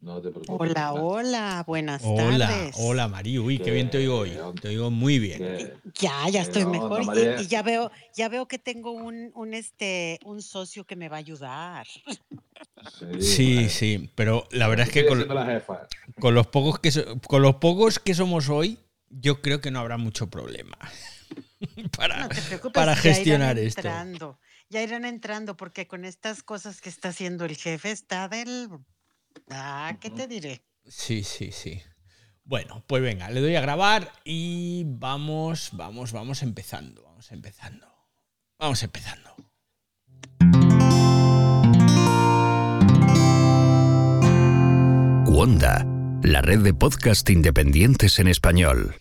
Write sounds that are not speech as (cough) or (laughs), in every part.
No te preocupes. Hola, hola, buenas Hola, tardes. hola Mari, uy, qué Que- bien te oigo hoy. Te oigo muy bien. Ya, ya estoy mejor y- María. y, ya veo, ya veo que tengo un, un este, un socio que me va a ayudar. Sí, bueno. sí, pero la verdad es que con, los pocos que so- con los pocos que somos hoy, yo creo que no habrá mucho problema (laughs) para, No te preocupes, para ya irán gestionar esto. entrando, Ya irán entrando porque con estas cosas que está haciendo el jefe está del... Ah, ¿qué te diré? Sí, sí, sí. Bueno, pues venga, le doy a grabar y vamos, vamos, vamos empezando, vamos empezando. Vamos empezando. Wanda, la red de podcast independientes en español.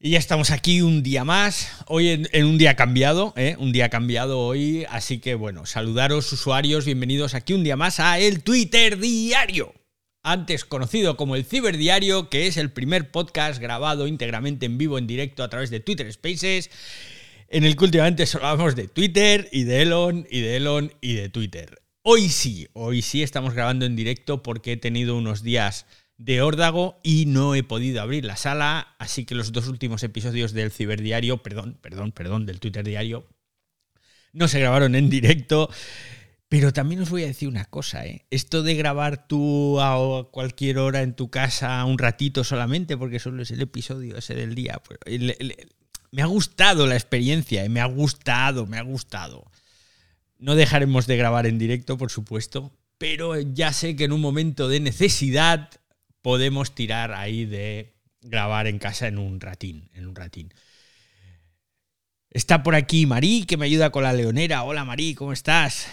Y ya estamos aquí un día más, hoy en, un día cambiado, ¿eh? un día cambiado hoy, así que bueno, saludaros usuarios, bienvenidos aquí un día más a el Twitter Diario, antes conocido como el Ciberdiario, que es el primer podcast grabado íntegramente en vivo, en directo a través de Twitter Spaces, en el que últimamente solo hablamos de Twitter y de Elon y de Elon y de Twitter. Hoy sí, hoy sí estamos grabando en directo porque he tenido unos días de órdago y no he podido abrir la sala, así que los dos últimos episodios del Ciberdiario, perdón, perdón, perdón, del Twitter Diario, no se grabaron en directo. Pero también os voy a decir una cosa, ¿eh? Esto de grabar tú a cualquier hora en tu casa un ratito solamente, porque solo es el episodio ese del día, pues, me ha gustado la experiencia, ¿eh? me ha gustado, me ha gustado. No dejaremos de grabar en directo, por supuesto, pero ya sé que en un momento de necesidad podemos tirar ahí de grabar en casa en un ratín, en un ratín. Está por aquí Marí, que me ayuda con la leonera. Hola Marí, ¿cómo estás?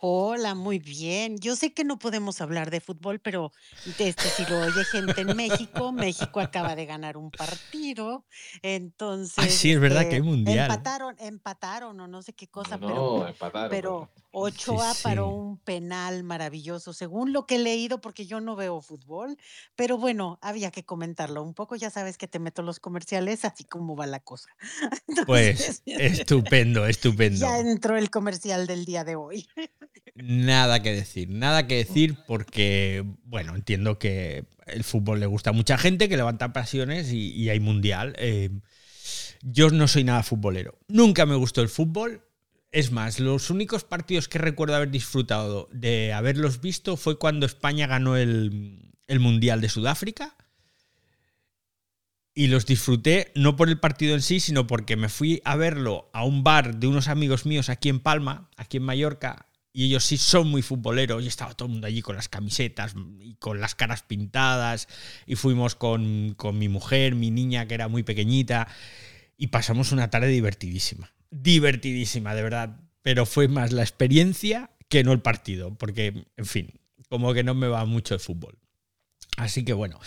Hola, muy bien. Yo sé que no podemos hablar de fútbol, pero este, si lo oye gente en México, México acaba de ganar un partido. Entonces, Ah, sí, es verdad que hay este, mundial. Empataron, empataron o no sé qué cosa, pero No, empataron. pero (laughs) Sí, Ochoa paró sí. un penal maravilloso, según lo que he leído, porque yo no veo fútbol, pero bueno, había que comentarlo un poco, ya sabes que te meto los comerciales, así como va la cosa. (laughs) Pues Entonces, (laughs) estupendo, estupendo. ya entró el comercial del día de hoy. Nada que decir, nada que decir porque, bueno, entiendo que el fútbol le gusta a mucha gente, que levanta pasiones y, hay mundial. Eh, yo no soy nada futbolero. Nunca me gustó el fútbol. Es más, los únicos partidos que recuerdo haber disfrutado de haberlos visto fue cuando España ganó el, el Mundial de Sudáfrica. Y los disfruté no por el partido en sí, sino porque me fui a verlo a un bar de unos amigos míos aquí en Palma, aquí en Mallorca, y ellos sí son muy futboleros, y estaba todo el mundo allí con las camisetas y con las caras pintadas, y fuimos con, con mi mujer, mi niña que era muy pequeñita, y pasamos una tarde divertidísima, divertidísima, de verdad, pero fue más la experiencia que no el partido, porque, en fin, como que no me va mucho el fútbol. Así que bueno,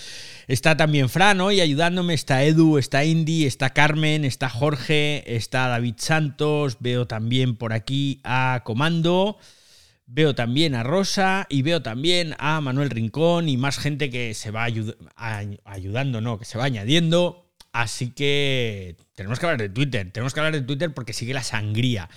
está también Fran hoy ayudándome, está Edu, está Indy, está Carmen, está Jorge, está David Santos, veo también por aquí a Comando, veo también a Rosa y veo también a Manuel Rincón y más gente que se va ayudando, no, que se va añadiendo. Así que tenemos que hablar de Twitter, tenemos que hablar de Twitter porque sigue la sangría.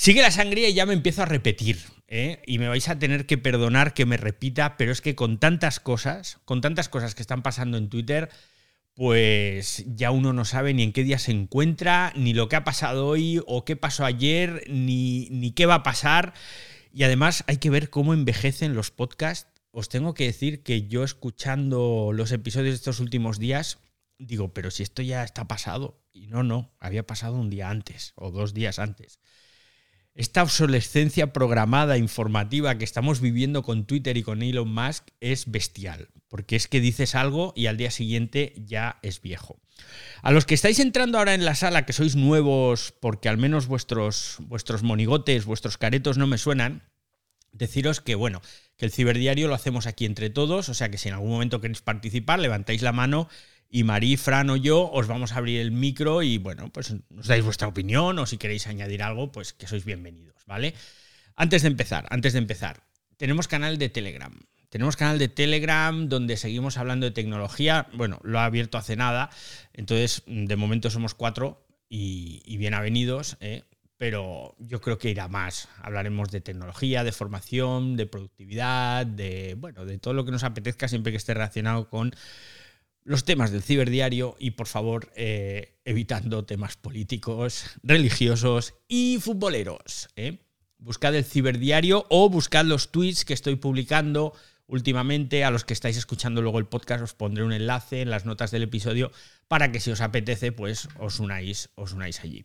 Sigue la sangría y ya me empiezo a repetir. ¿eh? Y me vais a tener que perdonar que me repita, pero es que con tantas cosas, con tantas cosas que están pasando en Twitter, pues ya uno no sabe ni en qué día se encuentra, ni lo que ha pasado hoy, o qué pasó ayer, ni, ni qué va a pasar. Y además hay que ver cómo envejecen los podcasts. Os tengo que decir que yo escuchando los episodios de estos últimos días, digo, pero si esto ya está pasado. Y no, no, había pasado un día antes o dos días antes. Esta obsolescencia programada informativa que estamos viviendo con Twitter y con Elon Musk es bestial, porque es que dices algo y al día siguiente ya es viejo. A los que estáis entrando ahora en la sala, que sois nuevos, porque al menos vuestros, vuestros monigotes, vuestros caretos no me suenan, deciros que, bueno, que el ciberdiario lo hacemos aquí entre todos, o sea que si en algún momento queréis participar, levantáis la mano y Marí, Fran o yo os vamos a abrir el micro y bueno, pues nos dais vuestra opinión o si queréis añadir algo, pues que sois bienvenidos, ¿vale? Antes de empezar, antes de empezar, tenemos canal de Telegram. Tenemos canal de Telegram donde seguimos hablando de tecnología. Bueno, lo ha abierto hace nada, entonces de momento somos cuatro y, y bien ¿eh? pero yo creo que irá más. Hablaremos de tecnología, de formación, de productividad, de bueno, de todo lo que nos apetezca siempre que esté relacionado con los temas del ciberdiario y por favor eh, evitando temas políticos, religiosos y futboleros. ¿eh? Buscad el ciberdiario o buscad los tweets que estoy publicando últimamente. A los que estáis escuchando luego el podcast os pondré un enlace en las notas del episodio para que si os apetece pues os unáis, os unáis allí.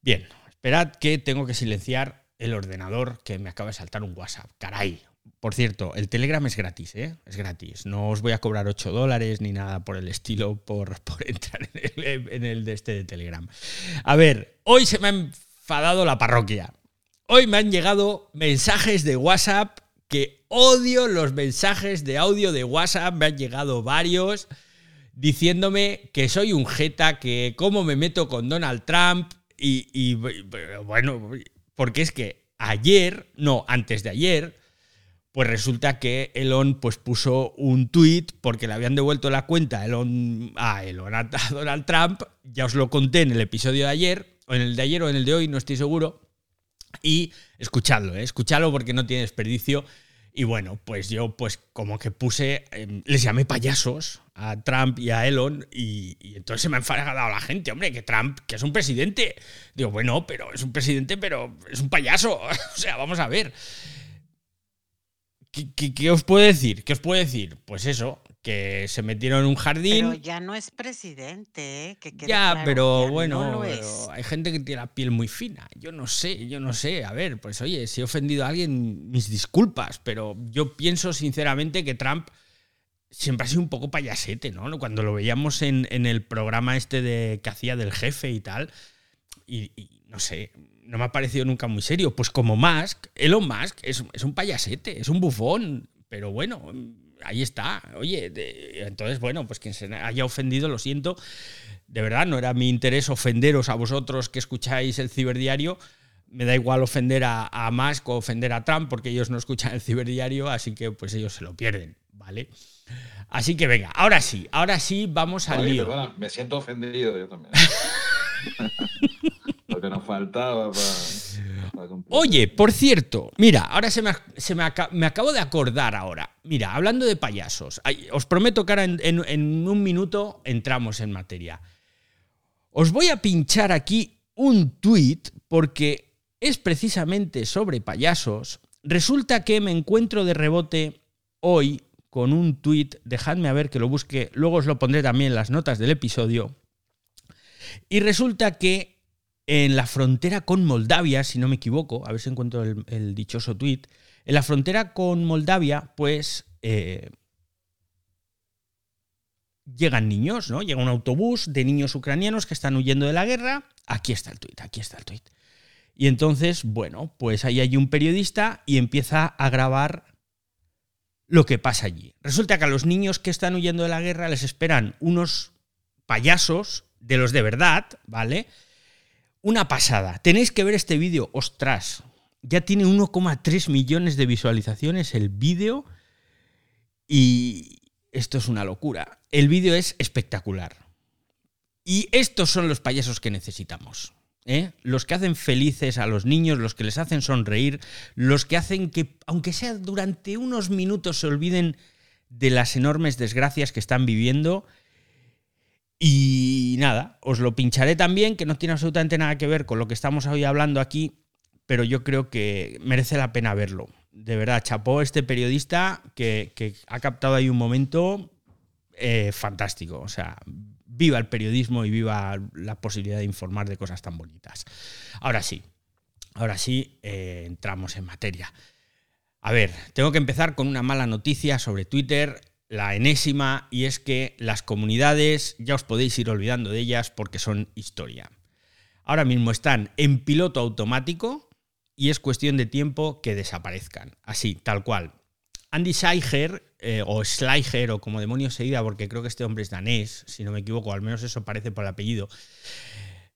Bien, esperad que tengo que silenciar el ordenador que me acaba de saltar un WhatsApp. Caray, por cierto, el Telegram es gratis, ¿eh? Es gratis. No os voy a cobrar 8 dólares ni nada por el estilo por, (laughs) entrar en el, de este de Telegram. A ver, hoy se me ha enfadado la parroquia. Hoy me han llegado mensajes de WhatsApp que odio los mensajes de audio de WhatsApp. Me han llegado varios diciéndome que soy un jeta, que cómo me meto con Donald Trump. Y bueno, porque es que ayer, no, antes de ayer, pues resulta que Elon pues, puso un tweet porque le habían devuelto la cuenta Elon, a Elon, (laughs) a Donald Trump. Ya os lo conté en el episodio de ayer, o en el de ayer o en el de hoy, no estoy seguro. Y escuchadlo, ¿eh? escuchadlo porque no tiene desperdicio. Y bueno, pues yo pues como que puse, em, les llamé payasos a Trump y a Elon y, y, entonces se me ha enfadado la gente, hombre, que Trump, que es un presidente. Digo, bueno, pero es un presidente, pero es un payaso. (laughs) o sea, vamos a ver. ¿Qué, os puedo decir? ¿Qué os puedo decir? Pues eso, que se metieron en un jardín. Pero ya no es presidente, ¿eh? Que ya, pero bueno, hay gente que tiene la piel muy fina. Yo no sé, yo no sé. A ver, pues oye, si he ofendido a alguien, mis disculpas, pero yo pienso sinceramente que Trump siempre ha sido un poco payasete, ¿no? Cuando lo veíamos en, el programa este de que hacía del jefe y tal, y no sé, no me ha parecido nunca muy serio. Pues como Musk, Elon Musk es, es un payasete, es un bufón, pero bueno, ahí está. Oye, entonces, bueno, pues quien se haya ofendido, lo siento. De verdad, no era mi interés ofenderos a vosotros que escucháis el ciberdiario. Me da igual ofender a, a Musk o ofender a Trump porque ellos no escuchan el ciberdiario, así que pues ellos se lo pierden, ¿vale? Así que venga, ahora sí, ahora sí vamos al lío. me siento ofendido yo también. (laughs) Que nos faltaba para, Oye, por cierto, mira, ahora se, me, se me, acabo de acordar ahora. Mira, hablando de payasos, os prometo que ahora en, un minuto entramos en materia. Os voy a pinchar aquí un tweet porque es precisamente sobre payasos. Resulta que me encuentro de rebote hoy con un tweet, dejadme a ver que lo busque, luego os lo pondré también en las notas del episodio. Y resulta que en la frontera con Moldavia, si no me equivoco, a ver si encuentro el, dichoso tuit, en la frontera con Moldavia, pues eh, llegan niños, ¿no? Llega un autobús de niños ucranianos que están huyendo de la guerra. Aquí está el tuit, aquí está el tuit. Y entonces, bueno, pues ahí hay un periodista y empieza a grabar lo que pasa allí. Resulta que a los niños que están huyendo de la guerra les esperan unos payasos de los de verdad, ¿vale? Una pasada. Tenéis que ver este vídeo. Ostras, ya tiene 1,3 millones de visualizaciones el vídeo y esto es una locura. El vídeo es espectacular. Y estos son los payasos que necesitamos. ¿eh? Los que hacen felices a los niños, los que les hacen sonreír, los que hacen que, aunque sea durante unos minutos, se olviden de las enormes desgracias que están viviendo y nada, os lo pincharé también, que no tiene absolutamente nada que ver con lo que estamos hoy hablando aquí, pero yo creo que merece la pena verlo. De verdad, chapó este periodista que, ha captado ahí un momento eh, fantástico. O sea, viva el periodismo y viva la posibilidad de informar de cosas tan bonitas. Ahora sí, ahora sí, eh, entramos en materia. A ver, tengo que empezar con una mala noticia sobre Twitter la enésima, y es que las comunidades ya os podéis ir olvidando de ellas porque son historia. Ahora mismo están en piloto automático y es cuestión de tiempo que desaparezcan. Así, tal cual. Andy Schleicher, eh, o Schleicher, o como demonios se diga, porque creo que este hombre es danés, si no me equivoco, al menos eso parece por el apellido,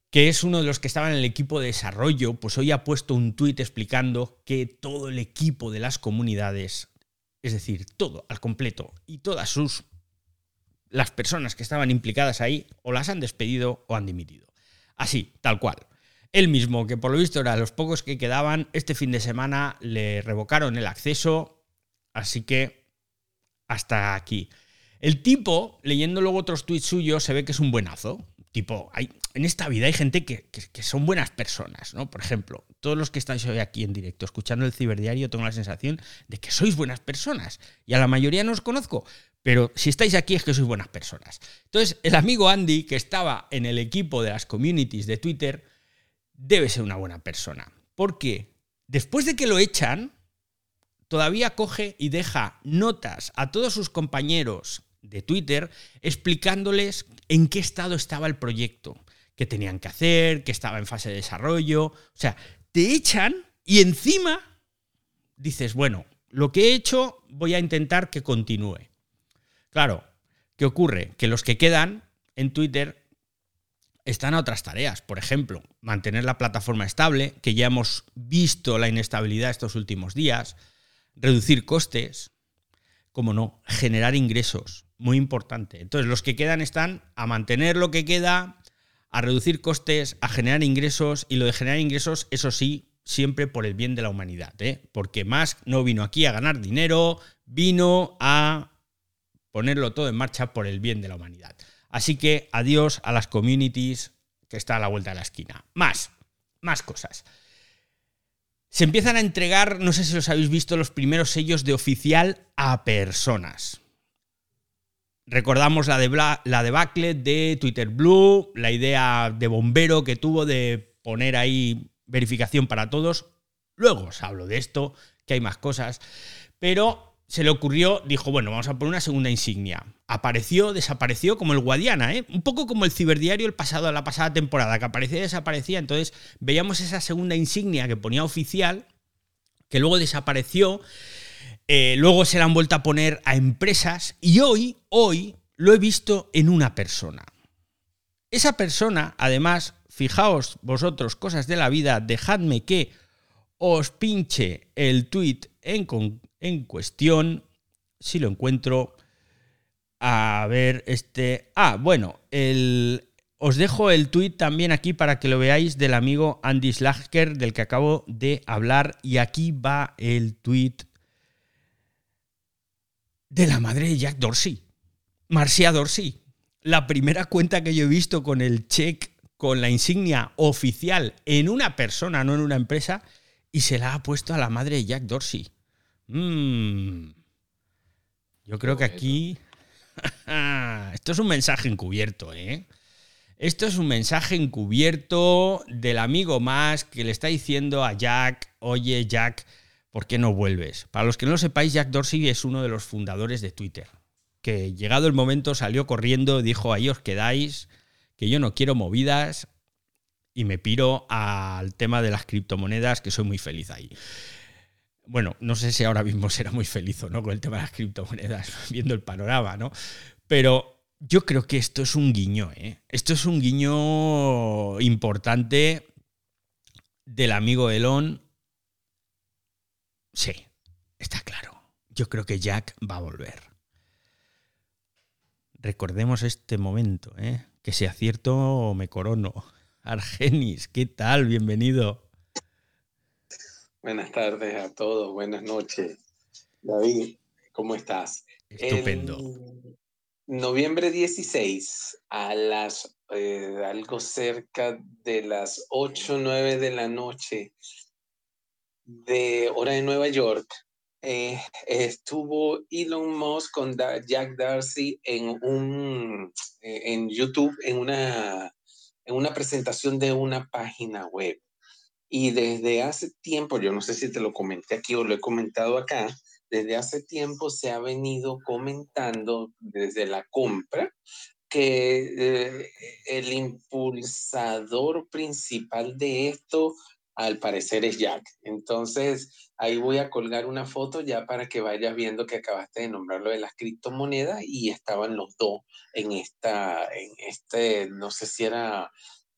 que es uno de los que estaba en el equipo de desarrollo, pues hoy ha puesto un tuit explicando que todo el equipo de las comunidades es decir, todo al completo y todas sus las personas que estaban implicadas ahí o las han despedido o han dimitido. Así, tal cual. Él mismo, que por lo visto eran los pocos que quedaban, este fin de semana le revocaron el acceso, así que hasta aquí. El tipo, leyendo luego otros tweets suyos, se ve que es un buenazo. Tipo, hay, en esta vida hay gente que, son buenas personas, ¿no? Por ejemplo, todos los que estáis hoy aquí en directo escuchando el ciberdiario, tengo la sensación de que sois buenas personas. Y a la mayoría no os conozco, pero si estáis aquí es que sois buenas personas. Entonces, el amigo Andy, que estaba en el equipo de las communities de Twitter, debe ser una buena persona. Porque después de que lo echan, todavía coge y deja notas a todos sus compañeros de Twitter explicándoles en qué estado estaba el proyecto, qué tenían que hacer, que estaba en fase de desarrollo. O sea, te echan y encima dices, bueno, lo que he hecho voy a intentar que continúe. Claro, ¿qué ocurre? Que los que quedan en Twitter están a otras tareas. Por ejemplo, mantener la plataforma estable, que ya hemos visto la inestabilidad estos últimos días, reducir costes, como no, generar ingresos muy importante. Entonces, los que quedan están a mantener lo que queda, a reducir costes, a generar ingresos, y lo de generar ingresos, eso sí, siempre por el bien de la humanidad, ¿eh? porque Musk no vino aquí a ganar dinero, vino a ponerlo todo en marcha por el bien de la humanidad. Así que adiós a las communities que está a la vuelta de la esquina. Más, más cosas. Se empiezan a entregar, no sé si los habéis visto, los primeros sellos de oficial a personas. Recordamos la, de la debacle de Twitter Blue, la idea de bombero que tuvo de poner ahí verificación para todos. Luego os hablo de esto, que hay más cosas. Pero se le ocurrió, dijo, bueno, vamos a poner una segunda insignia. Apareció, desapareció como el Guadiana, ¿eh? un poco como el ciberdiario el pasado, la pasada temporada, que aparecía y desaparecía. Entonces veíamos esa segunda insignia que ponía oficial, que luego desapareció eh, luego se la han vuelto a poner a empresas y hoy, hoy lo he visto en una persona. Esa persona, además, fijaos vosotros cosas de la vida, dejadme que os pinche el tweet en, en cuestión, si lo encuentro. A ver, este... Ah, bueno, el, os dejo el tweet también aquí para que lo veáis del amigo Andy Slager del que acabo de hablar. Y aquí va el tweet de la madre de Jack Dorsey, Marcia Dorsey. La primera cuenta que yo he visto con el check, con la insignia oficial en una persona, no en una empresa, y se la ha puesto a la madre de Jack Dorsey. Mm. Yo creo que aquí... (laughs) Esto es un mensaje encubierto, ¿eh? Esto es un mensaje encubierto del amigo más que le está diciendo a Jack, oye Jack, ¿por qué no vuelves? Para los que no lo sepáis, Jack Dorsey es uno de los fundadores de Twitter, que llegado el momento salió corriendo, dijo, ahí os quedáis, que yo no quiero movidas y me piro al tema de las criptomonedas, que soy muy feliz ahí. Bueno, no sé si ahora mismo será muy feliz o no con el tema de las criptomonedas, (laughs) viendo el panorama, ¿no? Pero yo creo que esto es un guiño, ¿eh? Esto es un guiño importante del amigo Elon Sí, está claro. Yo creo que Jack va a volver. Recordemos este momento, ¿eh? que si acierto me corono. (laughs) Argenis, ¿qué tal? Bienvenido. Buenas tardes a todos, buenas noches. David, ¿cómo estás? Estupendo. noviembre 16, a las eh, algo cerca de las 8 o 9 de la noche, de hora de Nueva York, eh, estuvo Elon Musk con Jack Darcy en, un, eh, en YouTube, en una, en una presentación de una página web. Y desde hace tiempo, yo no sé si te lo comenté aquí o lo he comentado acá, desde hace tiempo se ha venido comentando desde la compra que eh, el impulsador principal de esto al parecer es Jack. Entonces, ahí voy a colgar una foto ya para que vayas viendo que acabaste de nombrarlo de las criptomonedas y estaban los dos en esta, en este, no sé si era,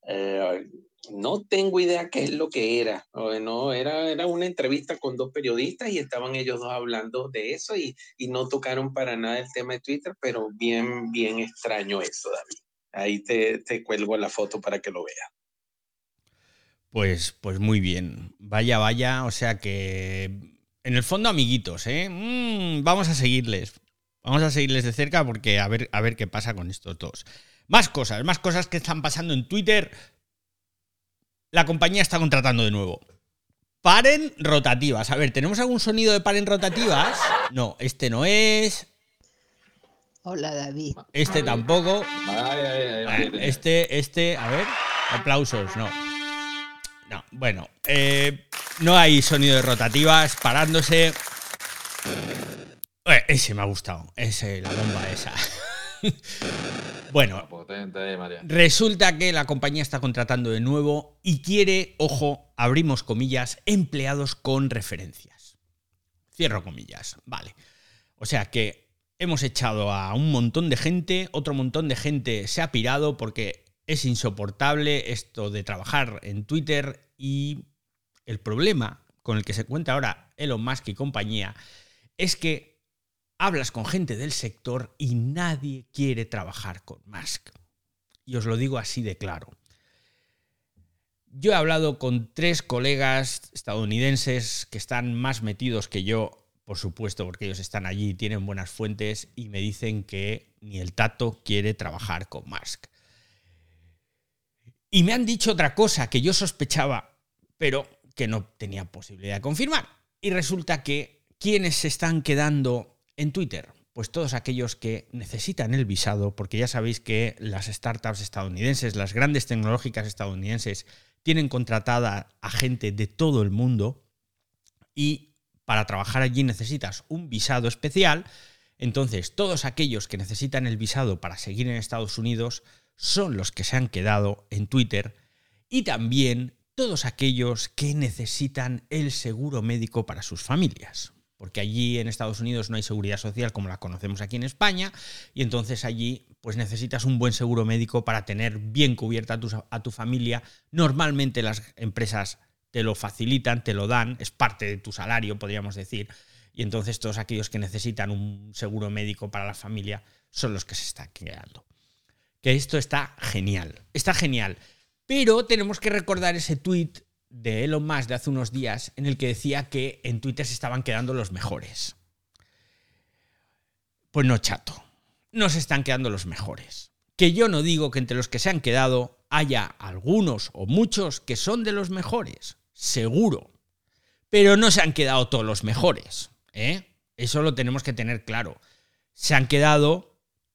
eh, no tengo idea qué es lo que era, no, era, era una entrevista con dos periodistas y estaban ellos dos hablando de eso y, y no tocaron para nada el tema de Twitter, pero bien, bien extraño eso, David. Ahí te, te cuelgo la foto para que lo veas. Pues, pues muy bien. Vaya, vaya. O sea que. En el fondo, amiguitos, ¿eh? Mm, vamos a seguirles. Vamos a seguirles de cerca porque a ver, a ver qué pasa con estos dos. Más cosas, más cosas que están pasando en Twitter. La compañía está contratando de nuevo. Paren rotativas. A ver, ¿tenemos algún sonido de paren rotativas? No, este no es. Hola David. Este tampoco. Ay, ay, ay, Ah, ay, ay. Este, este, a ver. Aplausos, no. No, bueno. eh, no hay sonido de rotativas parándose. Eh, ese me ha gustado. Ese, la bomba esa. (laughs) bueno, María. Resulta que la compañía está contratando de nuevo y quiere, ojo, abrimos comillas, empleados con referencias. Cierro comillas, vale. O sea que hemos echado a un montón de gente, otro montón de gente se ha pirado porque es insoportable esto de trabajar en Twitter y el problema con el que se cuenta ahora Elon Musk y compañía es que hablas con gente del sector y nadie quiere trabajar con Musk. Y os lo digo así de claro. Yo he hablado con tres colegas estadounidenses que están más metidos que yo, por supuesto, porque ellos están allí tienen buenas fuentes, y me dicen que ni el tato quiere trabajar con Musk. Y me han dicho otra cosa que yo sospechaba, pero que no tenía posibilidad de confirmar. Y resulta que quienes se están quedando en Twitter, pues todos aquellos que necesitan el visado, porque ya sabéis que las startups estadounidenses, las grandes tecnológicas estadounidenses, tienen contratada a gente de todo el mundo y para trabajar allí necesitas un visado especial. Entonces, todos aquellos que necesitan el visado para seguir en Estados Unidos son los que se han quedado en Twitter y también todos aquellos que necesitan el seguro médico para sus familias. Porque allí en Estados Unidos no hay seguridad social como la conocemos aquí en España, y entonces allí pues necesitas un buen seguro médico para tener bien cubierta a tu, a tu familia. Normalmente las empresas te lo facilitan, te lo dan, es parte de tu salario, podríamos decir. Y entonces todos aquellos que necesitan un seguro médico para la familia son los que se están quedando. Que esto está genial, está genial. Pero tenemos que recordar ese tweet de Elon Musk de hace unos días en el que decía que en Twitter se estaban quedando los mejores. Pues no, chato. No se están quedando los mejores. Que yo no digo que entre los que se han quedado haya algunos o muchos que son de los mejores. Seguro. Pero no se han quedado todos los mejores. ¿eh? Eso lo tenemos que tener claro. Se han quedado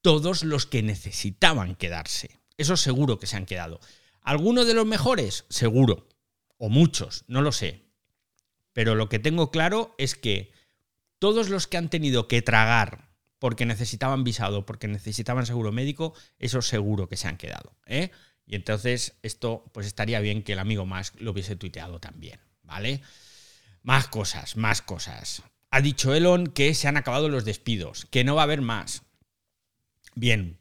todos los que necesitaban quedarse. Eso seguro que se han quedado. ¿Algunos de los mejores? Seguro. O muchos, no lo sé. Pero lo que tengo claro es que todos los que han tenido que tragar porque necesitaban visado, porque necesitaban seguro médico, eso seguro que se han quedado. ¿eh? Y entonces esto pues estaría bien que el amigo Musk lo hubiese tuiteado también, ¿vale? Más cosas, más cosas. Ha dicho Elon que se han acabado los despidos, que no va a haber más. Bien,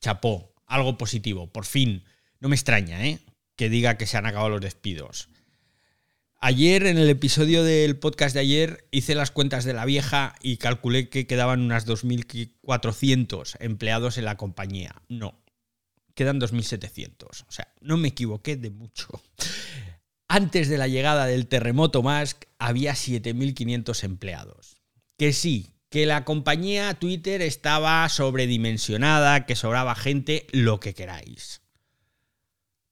chapó, algo positivo, por fin. No me extraña, ¿eh? Que diga que se han acabado los despidos. Ayer, en el episodio del podcast de ayer, hice las cuentas de la vieja y calculé que quedaban unas 2.400 empleados en la compañía. No, quedan 2.700. O sea, no me equivoqué de mucho. Antes de la llegada del terremoto Musk había 7.500 empleados. Que sí, que la compañía Twitter estaba sobredimensionada, que sobraba gente, lo que queráis.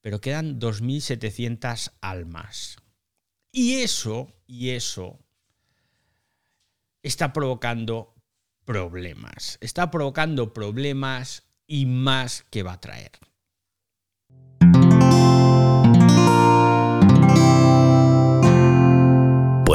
Pero quedan 2.700 almas. Y eso, y eso, está provocando problemas. Está provocando problemas y más que va a traer.